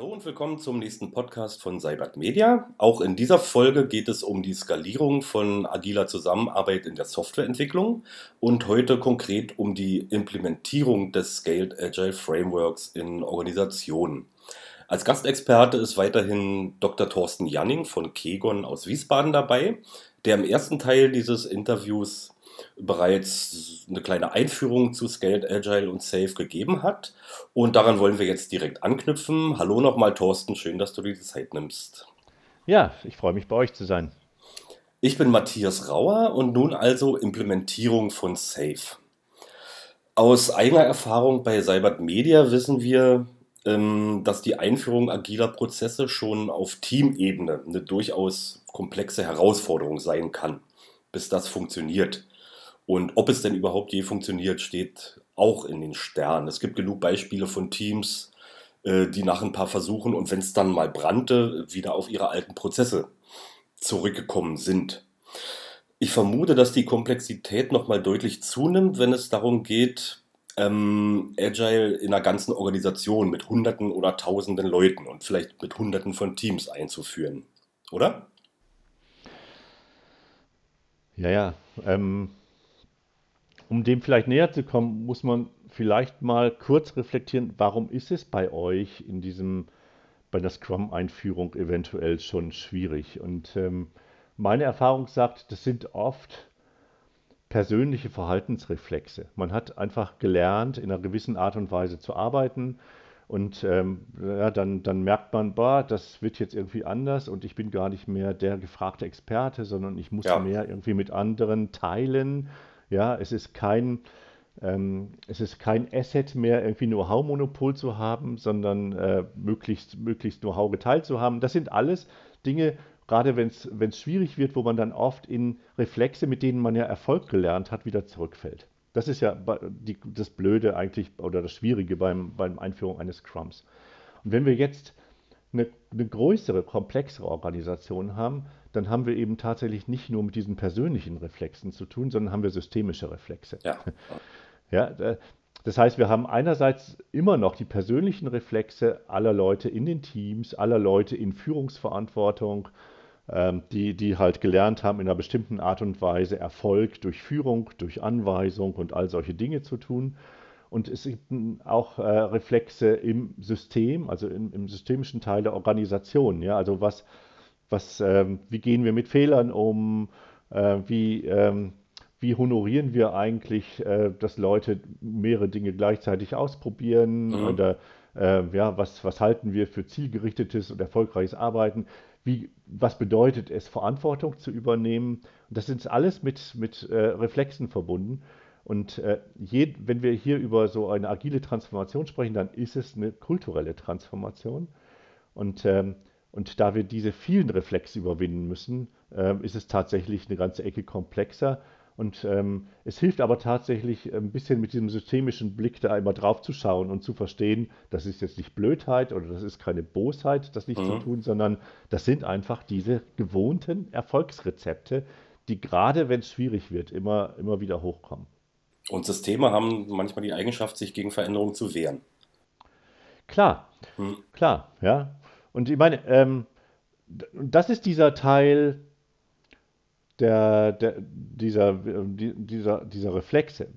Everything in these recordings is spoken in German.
Hallo und willkommen zum nächsten Podcast von Cybert Media. Auch in dieser Folge geht es um die Skalierung von agiler Zusammenarbeit in der Softwareentwicklung und heute konkret um die Implementierung des Scaled Agile Frameworks in Organisationen. Als Gastexperte ist weiterhin Dr. Thorsten Janning von Kegon aus Wiesbaden dabei, der im ersten Teil dieses Interviews bereits eine kleine Einführung zu Scaled Agile und Safe gegeben hat. Und daran wollen wir jetzt direkt anknüpfen. Hallo nochmal, Thorsten. Schön, dass du dir die Zeit nimmst. Ja, ich freue mich, bei euch zu sein. Ich bin Matthias Rauer und nun also Implementierung von Safe. Aus eigener Erfahrung bei Cybert Media wissen wir, ähm, dass die Einführung agiler Prozesse schon auf Teamebene eine durchaus komplexe Herausforderung sein kann, bis das funktioniert. Und ob es denn überhaupt je funktioniert, steht auch in den Sternen. Es gibt genug Beispiele von Teams, äh, die nach ein paar Versuchen und wenn es dann mal brannte, wieder auf ihre alten Prozesse zurückgekommen sind. Ich vermute, dass die Komplexität nochmal deutlich zunimmt, wenn es darum geht, ähm, Agile in einer ganzen Organisation mit Hunderten oder Tausenden Leuten und vielleicht mit Hunderten von Teams einzuführen. Oder? Ja, ja. Ähm, um dem vielleicht näher zu kommen, muss man vielleicht mal kurz reflektieren, warum ist es bei euch in diesem, bei der Scrum-Einführung eventuell schon schwierig? Und ähm, meine Erfahrung sagt, das sind oft persönliche Verhaltensreflexe. Man hat einfach gelernt, in einer gewissen Art und Weise zu arbeiten. Und ähm, ja, dann, dann merkt man, boah, das wird jetzt irgendwie anders und ich bin gar nicht mehr der gefragte Experte, sondern ich muss ja. mehr irgendwie mit anderen teilen ja, es ist kein, ähm, es ist kein Asset mehr, irgendwie Know-how-Monopol zu haben, sondern äh, möglichst, möglichst Know-how geteilt zu haben. Das sind alles Dinge, gerade wenn es schwierig wird, wo man dann oft in Reflexe, mit denen man ja Erfolg gelernt hat, wieder zurückfällt. Das ist ja die, das Blöde eigentlich oder das Schwierige beim, beim Einführung eines Scrums. Und wenn wir jetzt eine, eine größere, komplexere Organisation haben, dann haben wir eben tatsächlich nicht nur mit diesen persönlichen Reflexen zu tun, sondern haben wir systemische Reflexe. Ja. ja das heißt, wir haben einerseits immer noch die persönlichen Reflexe aller Leute in den Teams, aller Leute in Führungsverantwortung, ähm, die, die halt gelernt haben, in einer bestimmten Art und Weise Erfolg durch Führung, durch Anweisung und all solche Dinge zu tun. Und es gibt auch äh, Reflexe im System, also im, im, systemischen Teil der Organisation. Ja? Also was, was, ähm, wie gehen wir mit Fehlern um? Äh, wie, ähm, wie honorieren wir eigentlich, äh, dass Leute mehrere Dinge gleichzeitig ausprobieren? Mhm. Oder äh, ja, was, was halten wir für zielgerichtetes und erfolgreiches Arbeiten? Wie, was bedeutet es, Verantwortung zu übernehmen? Und das ist alles mit, mit äh, Reflexen verbunden. Und äh, je, wenn wir hier über so eine agile Transformation sprechen, dann ist es eine kulturelle Transformation. Und, ähm, und da wir diese vielen Reflexe überwinden müssen, äh, ist es tatsächlich eine ganze Ecke komplexer. Und ähm, es hilft aber tatsächlich ein bisschen mit diesem systemischen Blick da immer drauf zu schauen und zu verstehen, das ist jetzt nicht Blödheit oder das ist keine Bosheit, das nicht mhm. zu tun, sondern das sind einfach diese gewohnten Erfolgsrezepte, die gerade wenn es schwierig wird, immer, immer wieder hochkommen. Und Systeme haben manchmal die Eigenschaft, sich gegen Veränderungen zu wehren. Klar, hm. klar, ja. Und ich meine, ähm, das ist dieser Teil der, der, dieser, dieser, dieser Reflexe.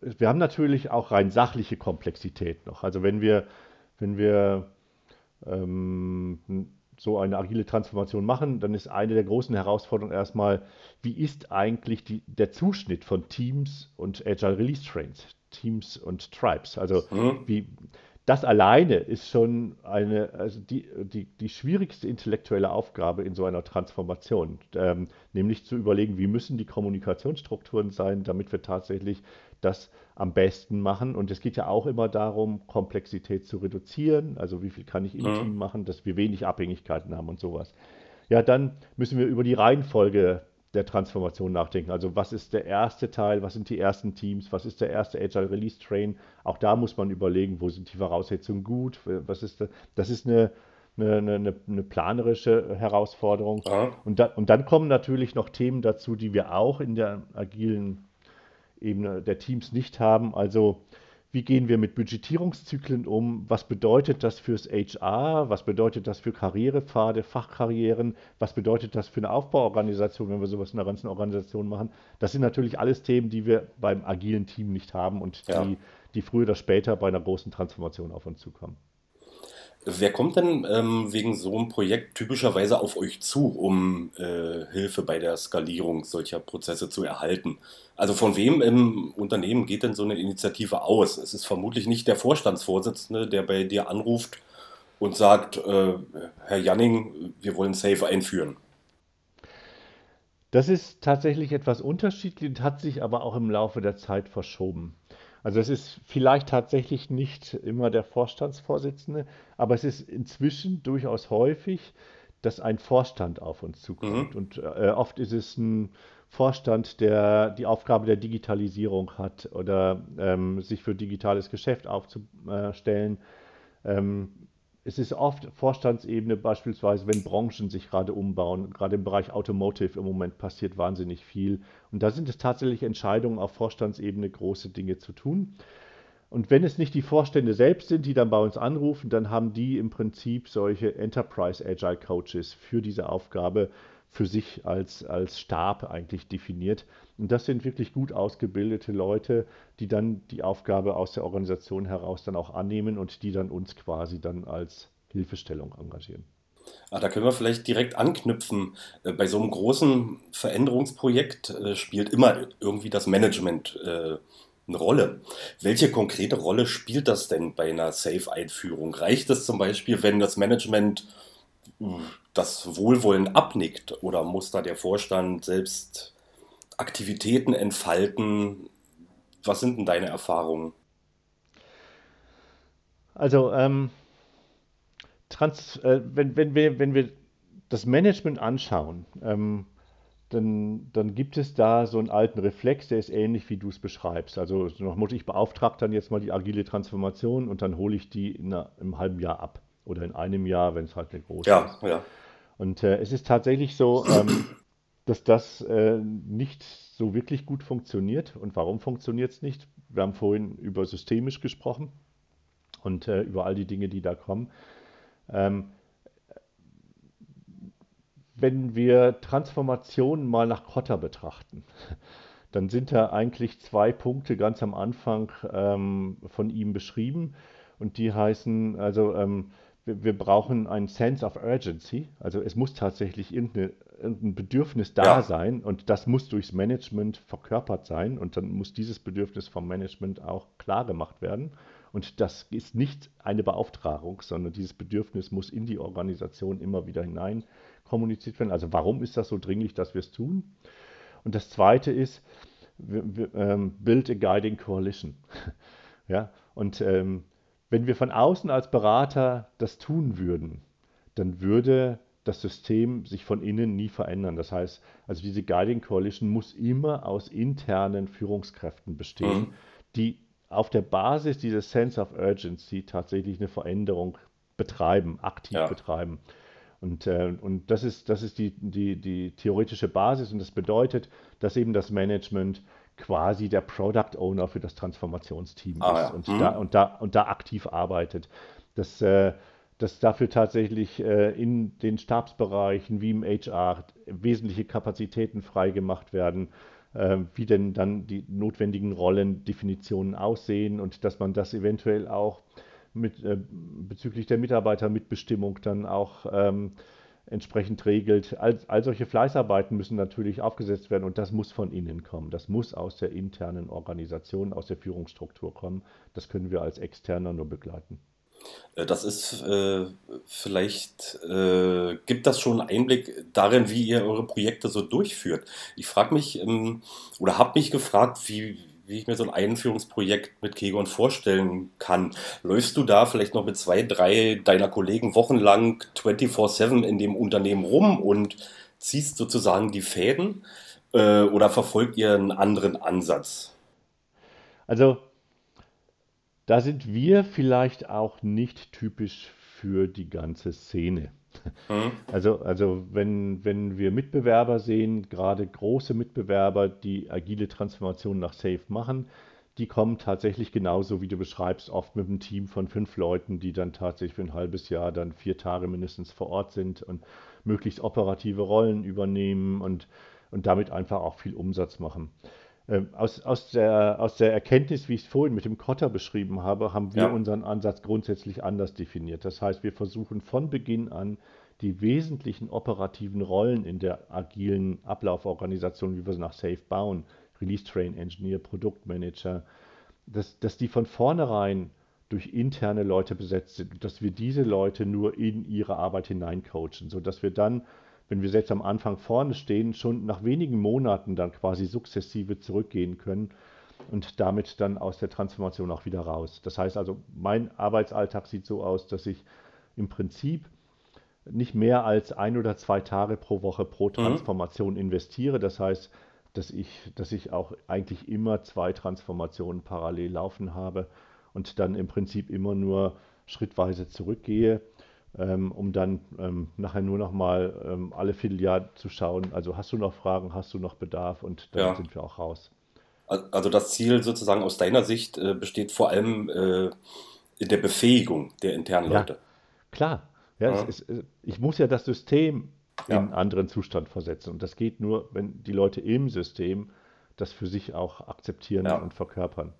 Wir haben natürlich auch rein sachliche Komplexität noch. Also wenn wir, wenn wir ähm, so eine agile Transformation machen, dann ist eine der großen Herausforderungen erstmal, wie ist eigentlich die, der Zuschnitt von Teams und Agile Release Trains, Teams und Tribes? Also mhm. wie, das alleine ist schon eine, also die, die, die schwierigste intellektuelle Aufgabe in so einer Transformation, ähm, nämlich zu überlegen, wie müssen die Kommunikationsstrukturen sein, damit wir tatsächlich das am besten machen. Und es geht ja auch immer darum, Komplexität zu reduzieren, also wie viel kann ich im mhm. Team machen, dass wir wenig Abhängigkeiten haben und sowas. Ja, dann müssen wir über die Reihenfolge der Transformation nachdenken. Also was ist der erste Teil, was sind die ersten Teams, was ist der erste Agile Release Train? Auch da muss man überlegen, wo sind die Voraussetzungen gut, was ist das ist eine, eine, eine, eine planerische Herausforderung. Ja. Und, da, und dann kommen natürlich noch Themen dazu, die wir auch in der agilen Ebene der Teams nicht haben. Also wie gehen wir mit Budgetierungszyklen um, was bedeutet das fürs HR, was bedeutet das für Karrierepfade, Fachkarrieren, was bedeutet das für eine Aufbauorganisation, wenn wir sowas in einer ganzen Organisation machen. Das sind natürlich alles Themen, die wir beim agilen Team nicht haben und ja. die, die früher oder später bei einer großen Transformation auf uns zukommen. Wer kommt denn ähm, wegen so einem Projekt typischerweise auf euch zu, um äh, Hilfe bei der Skalierung solcher Prozesse zu erhalten? Also von wem im Unternehmen geht denn so eine Initiative aus? Es ist vermutlich nicht der Vorstandsvorsitzende, der bei dir anruft und sagt, äh, Herr Janning, wir wollen Safe einführen. Das ist tatsächlich etwas unterschiedlich, hat sich aber auch im Laufe der Zeit verschoben. Also es ist vielleicht tatsächlich nicht immer der Vorstandsvorsitzende, aber es ist inzwischen durchaus häufig, dass ein Vorstand auf uns zukommt. Mhm. Und äh, oft ist es ein Vorstand, der die Aufgabe der Digitalisierung hat oder ähm, sich für digitales Geschäft aufzustellen. Ähm, es ist oft Vorstandsebene, beispielsweise, wenn Branchen sich gerade umbauen. Gerade im Bereich Automotive im Moment passiert wahnsinnig viel. Und da sind es tatsächlich Entscheidungen auf Vorstandsebene, große Dinge zu tun. Und wenn es nicht die Vorstände selbst sind, die dann bei uns anrufen, dann haben die im Prinzip solche Enterprise Agile Coaches für diese Aufgabe für sich als, als Stab eigentlich definiert. Und das sind wirklich gut ausgebildete Leute, die dann die Aufgabe aus der Organisation heraus dann auch annehmen und die dann uns quasi dann als Hilfestellung engagieren. Ah, da können wir vielleicht direkt anknüpfen. Äh, bei so einem großen Veränderungsprojekt äh, spielt immer irgendwie das Management äh, eine Rolle. Welche konkrete Rolle spielt das denn bei einer Safe-Einführung? Reicht es zum Beispiel, wenn das Management das Wohlwollen abnickt oder muss da der Vorstand selbst Aktivitäten entfalten? Was sind denn deine Erfahrungen? Also, ähm, trans, äh, wenn, wenn, wir, wenn wir das Management anschauen, ähm, dann, dann gibt es da so einen alten Reflex, der ist ähnlich, wie du es beschreibst. Also ich beauftrage dann jetzt mal die agile Transformation und dann hole ich die in einer, im halben Jahr ab oder in einem Jahr, wenn es halt eine große ja, ist. Ja. Und äh, es ist tatsächlich so, ähm, dass das äh, nicht so wirklich gut funktioniert. Und warum funktioniert es nicht? Wir haben vorhin über systemisch gesprochen und äh, über all die Dinge, die da kommen. Ähm, wenn wir Transformationen mal nach Kotter betrachten, dann sind da eigentlich zwei Punkte ganz am Anfang ähm, von ihm beschrieben. Und die heißen, also ähm, wir, wir, brauchen ein Sense of Urgency. Also es muss tatsächlich irgendein Bedürfnis da ja. sein und das muss durchs Management verkörpert sein und dann muss dieses Bedürfnis vom Management auch klar gemacht werden. Und das ist nicht eine Beauftragung, sondern dieses Bedürfnis muss in die Organisation immer wieder hinein kommuniziert werden. Also warum ist das so dringlich, dass wir es tun? Und das Zweite ist, wir, wir, ähm, build a guiding coalition. ja, und ähm, wenn wir von außen als Berater das tun würden, dann würde das System sich von innen nie verändern. Das heißt, also diese Guiding Coalition muss immer aus internen Führungskräften bestehen, mhm. die auf der Basis dieses Sense of Urgency tatsächlich eine Veränderung betreiben, aktiv ja. betreiben. Und, äh, und das ist, das ist die, die, die theoretische Basis und das bedeutet, dass eben das Management quasi der Product Owner für das Transformationsteam ah, ist ja. und, mhm. da, und, da, und da aktiv arbeitet. Dass, äh, dass dafür tatsächlich äh, in den Stabsbereichen wie im HR wesentliche Kapazitäten freigemacht werden, äh, wie denn dann die notwendigen Rollendefinitionen aussehen und dass man das eventuell auch mit, äh, bezüglich der Mitarbeitermitbestimmung dann auch ähm, entsprechend regelt. All, all solche Fleißarbeiten müssen natürlich aufgesetzt werden und das muss von innen kommen. Das muss aus der internen Organisation, aus der Führungsstruktur kommen. Das können wir als Externer nur begleiten. Äh, das ist äh, vielleicht, äh, gibt das schon Einblick darin, wie ihr eure Projekte so durchführt. Ich frage mich ähm, oder habe mich gefragt, wie, wie ich mir so ein Einführungsprojekt mit Kegon vorstellen kann. Läufst du da vielleicht noch mit zwei, drei deiner Kollegen wochenlang 24-7 in dem Unternehmen rum und ziehst sozusagen die Fäden äh, oder verfolgt ihr einen anderen Ansatz? Also, da sind wir vielleicht auch nicht typisch für die ganze Szene. Mhm. Also, also wenn, wenn wir Mitbewerber sehen, gerade große Mitbewerber, die agile Transformation nach Safe machen, die kommen tatsächlich genauso, wie du beschreibst, oft mit einem Team von fünf Leuten, die dann tatsächlich für ein halbes Jahr dann vier Tage mindestens vor Ort sind und möglichst operative Rollen übernehmen und, und damit einfach auch viel Umsatz machen. Ähm, aus, aus, der, aus der Erkenntnis, wie ich es vorhin mit dem Kotter beschrieben habe, haben wir Ja. unseren Ansatz grundsätzlich anders definiert. Das heißt, wir versuchen von Beginn an die wesentlichen operativen Rollen in der agilen Ablauforganisation, wie wir sie nach Safe bauen, Release Train Engineer, Produktmanager, dass, dass die von vornherein durch interne Leute besetzt sind und dass wir diese Leute nur in ihre Arbeit hineincoachen, sodass wir dann, wenn wir jetzt am Anfang vorne stehen, schon nach wenigen Monaten dann quasi sukzessive zurückgehen können und damit dann aus der Transformation auch wieder raus. Das heißt also, mein Arbeitsalltag sieht so aus, dass ich im Prinzip nicht mehr als ein oder zwei Tage pro Woche pro Mhm. Transformation investiere. Das heißt, dass ich, dass ich auch eigentlich immer zwei Transformationen parallel laufen habe und dann im Prinzip immer nur schrittweise zurückgehe, ähm, um dann ähm, nachher nur noch mal ähm, alle Vierteljahr zu schauen, also hast du noch Fragen, hast du noch Bedarf und dann Ja. sind wir auch raus. Al- Also das Ziel sozusagen aus deiner Sicht äh, besteht vor allem äh, in der Befähigung der internen Ja, Leute. klar. Ja, Ja. ist, ich muss ja das System in einen anderen Zustand versetzen. Und das geht nur, wenn die Leute im System das für sich auch akzeptieren und verkörpern.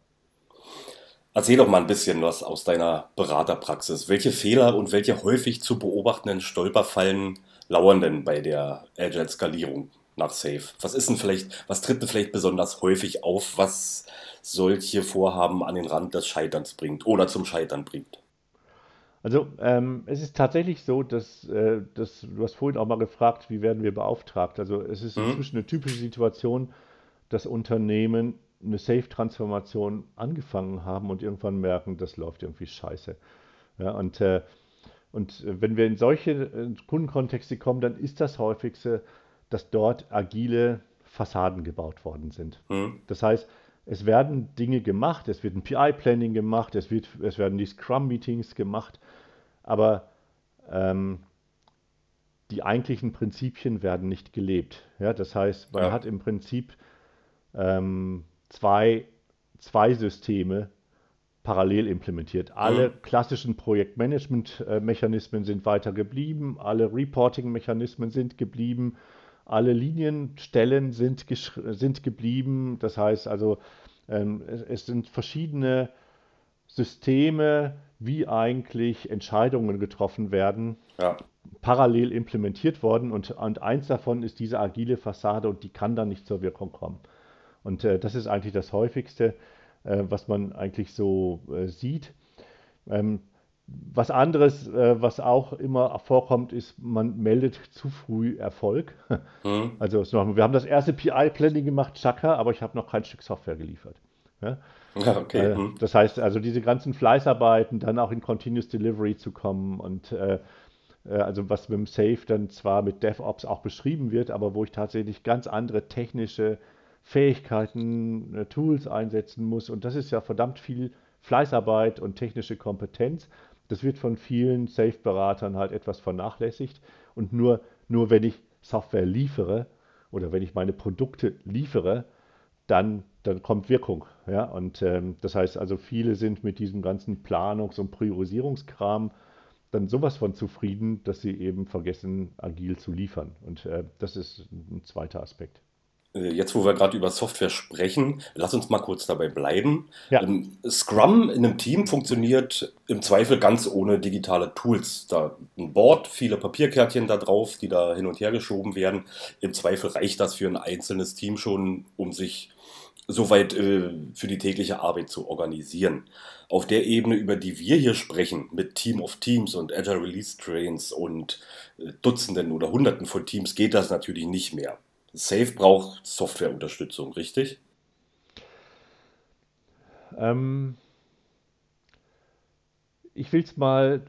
Erzähl doch mal ein bisschen was aus deiner Beraterpraxis. Welche Fehler und welche häufig zu beobachtenden Stolperfallen lauern denn bei der Agile-Skalierung nach Safe? Was ist denn vielleicht, was tritt denn vielleicht besonders häufig auf, was solche Vorhaben an den Rand des Scheiterns bringt oder zum Scheitern bringt? Also ähm, es ist tatsächlich so, dass, äh, dass du hast vorhin auch mal gefragt, wie werden wir beauftragt. Also es ist Mhm. inzwischen eine typische Situation, dass Unternehmen eine Safe-Transformation angefangen haben und irgendwann merken, das läuft irgendwie scheiße. Ja, und, äh, und äh, wenn wir in solche äh, Kundenkontexte kommen, dann ist das häufigste, dass dort agile Fassaden gebaut worden sind. Hm? Das heißt, es werden Dinge gemacht, es wird ein PI-Planning gemacht, es wird, es werden die Scrum-Meetings gemacht, aber ähm, die eigentlichen Prinzipien werden nicht gelebt. Ja, das heißt, man Ja. hat im Prinzip ähm, zwei, zwei Systeme parallel implementiert. Alle Mhm. klassischen Projektmanagement-Mechanismen sind weiter geblieben, alle Reporting-Mechanismen sind geblieben, alle Linienstellen sind, sind geblieben. Das heißt also, ähm, es, es sind verschiedene Systeme, wie eigentlich Entscheidungen getroffen werden, Ja, parallel implementiert worden und, und eins davon ist diese agile Fassade und die kann dann nicht zur Wirkung kommen. Und äh, das ist eigentlich das häufigste, äh, was man eigentlich so äh, sieht. Ähm, was anderes, äh, was auch immer vorkommt, ist, man meldet zu früh Erfolg. hm? Also so, wir haben das erste PI-Planning gemacht, Chaka, aber ich habe noch kein Stück Software geliefert. Ja? ja okay. Äh, Hm? Das heißt also, diese ganzen Fleißarbeiten, dann auch in Continuous Delivery zu kommen und äh, also was mit dem Safe dann zwar mit DevOps auch beschrieben wird, aber wo ich tatsächlich ganz andere technische Fähigkeiten, äh, Tools einsetzen muss. Und das ist ja verdammt viel Fleißarbeit und technische Kompetenz. Das wird von vielen Safe-Beratern halt etwas vernachlässigt. Und nur, nur wenn ich Software liefere oder wenn ich meine Produkte liefere, dann, dann kommt Wirkung. Ja? Und ähm, das heißt also, viele sind mit diesem ganzen Planungs- und Priorisierungskram dann sowas von zufrieden, dass sie eben vergessen, agil zu liefern. Und äh, das ist ein zweiter Aspekt. Äh, Jetzt, wo wir gerade über Software sprechen, lass uns mal kurz dabei bleiben. Ja. Ähm, Scrum in einem Team funktioniert im Zweifel ganz ohne digitale Tools. Da ein Board, viele Papierkärtchen da drauf, die da hin und her geschoben werden. Im Zweifel reicht das für ein einzelnes Team schon, um sich soweit äh, für die tägliche Arbeit zu organisieren. Auf der Ebene, über die wir hier sprechen, mit Team of Teams und Agile Release Trains und äh, Dutzenden oder Hunderten von Teams, geht das natürlich nicht mehr. Safe braucht Softwareunterstützung, richtig? Ähm, ich will es mal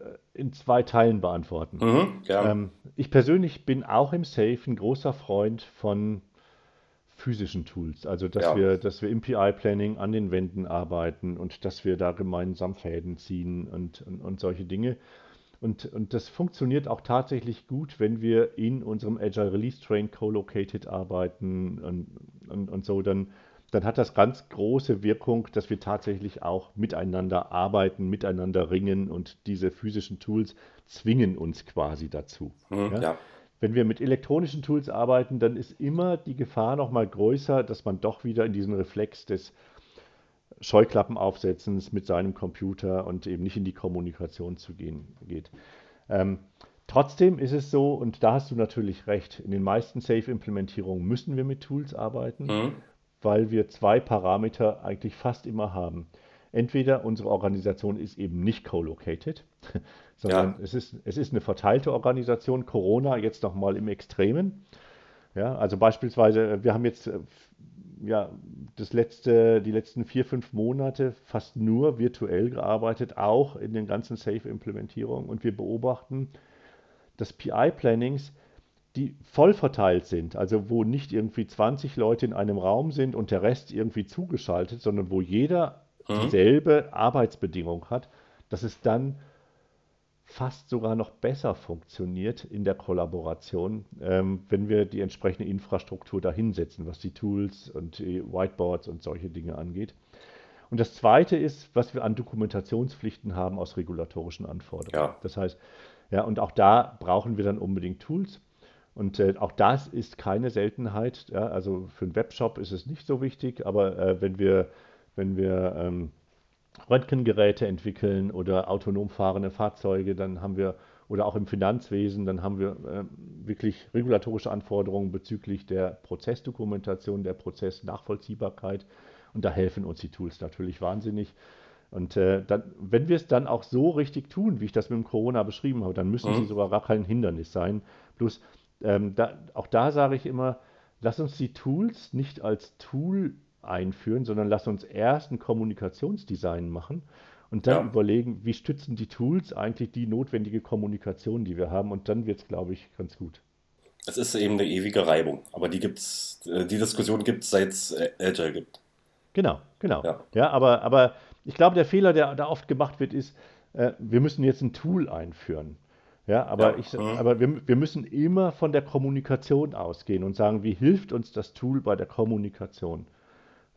äh, in zwei Teilen beantworten. Mhm. Ähm, ich persönlich bin auch im Safe ein großer Freund von physischen Tools. Also, dass Ja. wir, dass wir im PI-Planning an den Wänden arbeiten und dass wir da gemeinsam Fäden ziehen und, und, und solche Dinge. Und, und das funktioniert auch tatsächlich gut, wenn wir in unserem Agile Release Train co-located arbeiten und, und, und so, dann, dann hat das ganz große Wirkung, dass wir tatsächlich auch miteinander arbeiten, miteinander ringen und diese physischen Tools zwingen uns quasi dazu. Mhm, Ja? ja. Wenn wir mit elektronischen Tools arbeiten, dann ist immer die Gefahr noch mal größer, dass man doch wieder in diesen Reflex des Scheuklappenaufsetzens mit seinem Computer und eben nicht in die Kommunikation zu gehen geht. Ähm, trotzdem ist es so, und da hast du natürlich recht, in den meisten Safe-Implementierungen müssen wir mit Tools arbeiten, Mhm. weil wir zwei Parameter eigentlich fast immer haben. Entweder unsere Organisation ist eben nicht co-located, sondern Ja. es ist, es ist eine verteilte Organisation. Corona jetzt nochmal im Extremen. Ja, also beispielsweise, wir haben jetzt äh, ja, das letzte, die letzten vier, fünf Monate fast nur virtuell gearbeitet, auch in den ganzen Safe-Implementierungen. Und wir beobachten, dass PI-Plannings, die voll verteilt sind, also wo nicht irgendwie 20 Leute in einem Raum sind und der Rest irgendwie zugeschaltet, sondern wo jeder Mhm. dieselbe Arbeitsbedingung hat, dass es dann fast sogar noch besser funktioniert in der Kollaboration, ähm, wenn wir die entsprechende Infrastruktur dahinsetzen, was die Tools und die Whiteboards und solche Dinge angeht. Und das Zweite ist, was wir an Dokumentationspflichten haben aus regulatorischen Anforderungen. Ja. Das heißt, ja, und auch da brauchen wir dann unbedingt Tools. Und äh, auch das ist keine Seltenheit. Ja, also für einen Webshop ist es nicht so wichtig, aber äh, wenn wir, wenn wir ähm, Röntgengeräte entwickeln oder autonom fahrende Fahrzeuge, dann haben wir, oder auch im Finanzwesen, dann haben wir ähm, wirklich regulatorische Anforderungen bezüglich der Prozessdokumentation, der Prozessnachvollziehbarkeit. Und da helfen uns die Tools natürlich wahnsinnig. Und äh, dann, wenn wir es dann auch so richtig tun, wie ich das mit dem Corona beschrieben habe, dann müssen sie Mhm. sogar gar kein Hindernis sein. Bloß ähm, da, auch da sage ich immer, lass uns die Tools nicht als Tool einführen, sondern lass uns erst ein Kommunikationsdesign machen und dann Ja. überlegen, wie stützen die Tools eigentlich die notwendige Kommunikation, die wir haben. Und dann wird es, glaube ich, ganz gut. Es ist eben eine ewige Reibung, aber die gibt's, äh, die Diskussion gibt es, seit es äh, Agile gibt. Genau, genau. Ja. Ja, aber, aber ich glaube, der Fehler, der da oft gemacht wird, ist, äh, wir müssen jetzt ein Tool einführen. Ja, aber Ja. ich, Mhm. aber wir, wir müssen immer von der Kommunikation ausgehen und sagen, wie hilft uns das Tool bei der Kommunikation?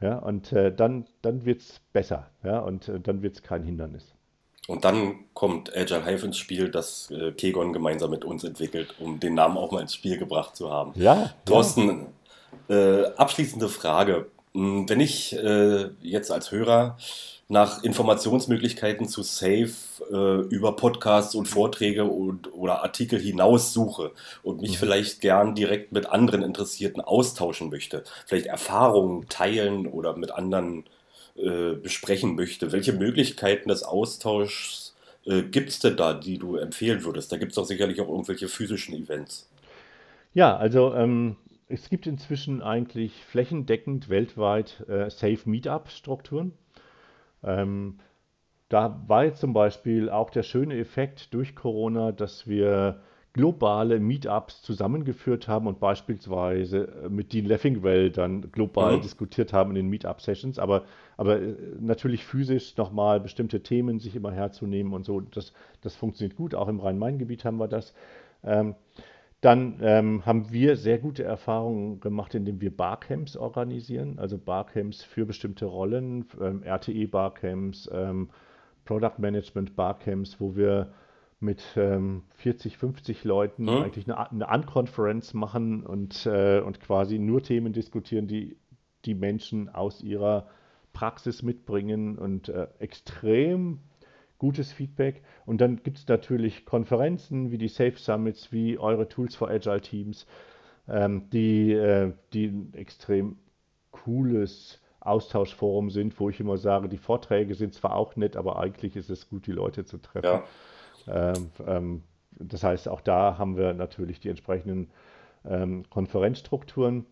Ja, und äh, dann, dann wird es besser, ja, und äh, dann wird es kein Hindernis. Und dann kommt Agile Hive ins Spiel, das äh, Kegon gemeinsam mit uns entwickelt, um den Namen auch mal ins Spiel gebracht zu haben. Ja, ja. Thorsten, äh, abschließende Frage. Hm, Wenn ich äh, jetzt als Hörer nach Informationsmöglichkeiten zu Safe äh, über Podcasts und Vorträge und, oder Artikel hinaus suche und mich Mhm. vielleicht gern direkt mit anderen Interessierten austauschen möchte, vielleicht Erfahrungen teilen oder mit anderen äh, besprechen möchte, welche Möglichkeiten des Austauschs äh, gibt es denn da, die du empfehlen würdest? Da gibt es doch sicherlich auch irgendwelche physischen Events. Ja, also ähm, es gibt inzwischen eigentlich flächendeckend weltweit äh, Safe Meetup-Strukturen. Ähm, da war jetzt zum Beispiel auch der schöne Effekt durch Corona, dass wir globale Meetups zusammengeführt haben und beispielsweise äh, mit Dean Leffingwell dann global Mhm. diskutiert haben in den Meetup-Sessions, aber, aber äh, natürlich physisch nochmal bestimmte Themen sich immer herzunehmen und so, das, das funktioniert gut. Auch im Rhein-Main-Gebiet haben wir das. Ähm, dann ähm, haben wir sehr gute Erfahrungen gemacht, indem wir Barcamps organisieren, also Barcamps für bestimmte Rollen, ähm, RTE-Barcamps, ähm, Product Management Barcamps, wo wir mit ähm, 40, 50 Leuten Mhm. eigentlich eine, eine Unconference machen und, äh, und quasi nur Themen diskutieren, die die Menschen aus ihrer Praxis mitbringen und äh, extrem gutes Feedback. Und dann gibt es natürlich Konferenzen wie die Safe Summits, wie eure Tools for Agile Teams, ähm, die, äh, die ein extrem cooles Austauschforum sind, wo ich immer sage, die Vorträge sind zwar auch nett, aber eigentlich ist es gut, die Leute zu treffen. Ja, Ähm, ähm, das heißt, auch da haben wir natürlich die entsprechenden ähm, Konferenzstrukturen.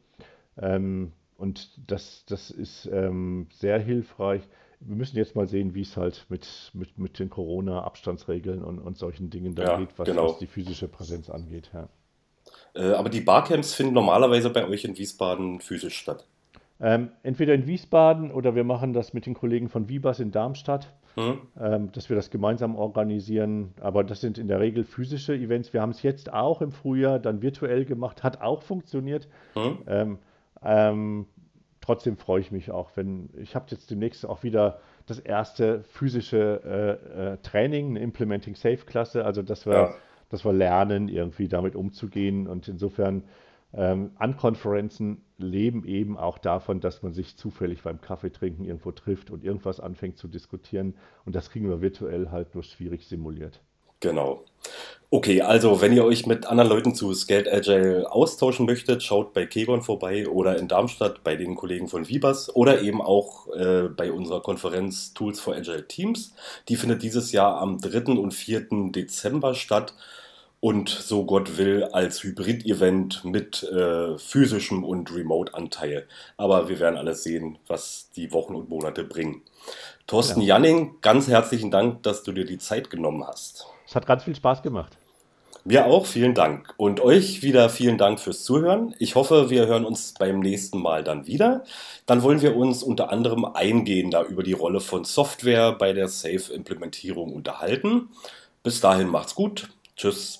Ähm, und das, das ist ähm, sehr hilfreich. Wir müssen jetzt mal sehen, wie es halt mit, mit, mit den Corona-Abstandsregeln und, und solchen Dingen dann Ja, geht, was, genau. was die physische Präsenz angeht. Ja. äh, aber die Barcamps finden normalerweise bei euch in Wiesbaden physisch statt. Ähm, entweder in Wiesbaden oder wir machen das mit den Kollegen von Vibas in Darmstadt. Hm? ähm, dass wir das gemeinsam organisieren. Aber das sind in der Regel physische Events. Wir haben es jetzt auch im Frühjahr dann virtuell gemacht, hat auch funktioniert. Hm? Ähm, ähm, trotzdem freue ich mich auch, wenn ich habe jetzt demnächst auch wieder das erste physische äh, äh, Training, eine Implementing Safe Klasse, also dass wir, ja. dass wir lernen, irgendwie damit umzugehen. Und insofern ähm, Unkonferenzen leben eben auch davon, dass man sich zufällig beim Kaffeetrinken irgendwo trifft und irgendwas anfängt zu diskutieren. Und das kriegen wir virtuell halt nur schwierig simuliert. Genau. Okay, also wenn ihr euch mit anderen Leuten zu Scaled Agile austauschen möchtet, schaut bei Kegon vorbei oder in Darmstadt bei den Kollegen von Vibas oder eben auch äh, bei unserer Konferenz Tools for Agile Teams. Die findet dieses Jahr am 3. und 4. Dezember statt und so Gott will als Hybrid-Event mit äh, physischem und Remote-Anteil. Aber wir werden alles sehen, was die Wochen und Monate bringen. Thorsten ja. Janning, ganz herzlichen Dank, dass du dir die Zeit genommen hast. Es hat ganz viel Spaß gemacht. Mir auch, vielen Dank. Und euch wieder vielen Dank fürs Zuhören. Ich hoffe, wir hören uns beim nächsten Mal dann wieder. Dann wollen wir uns unter anderem eingehender über die Rolle von Software bei der Safe-Implementierung unterhalten. Bis dahin macht's gut. Tschüss.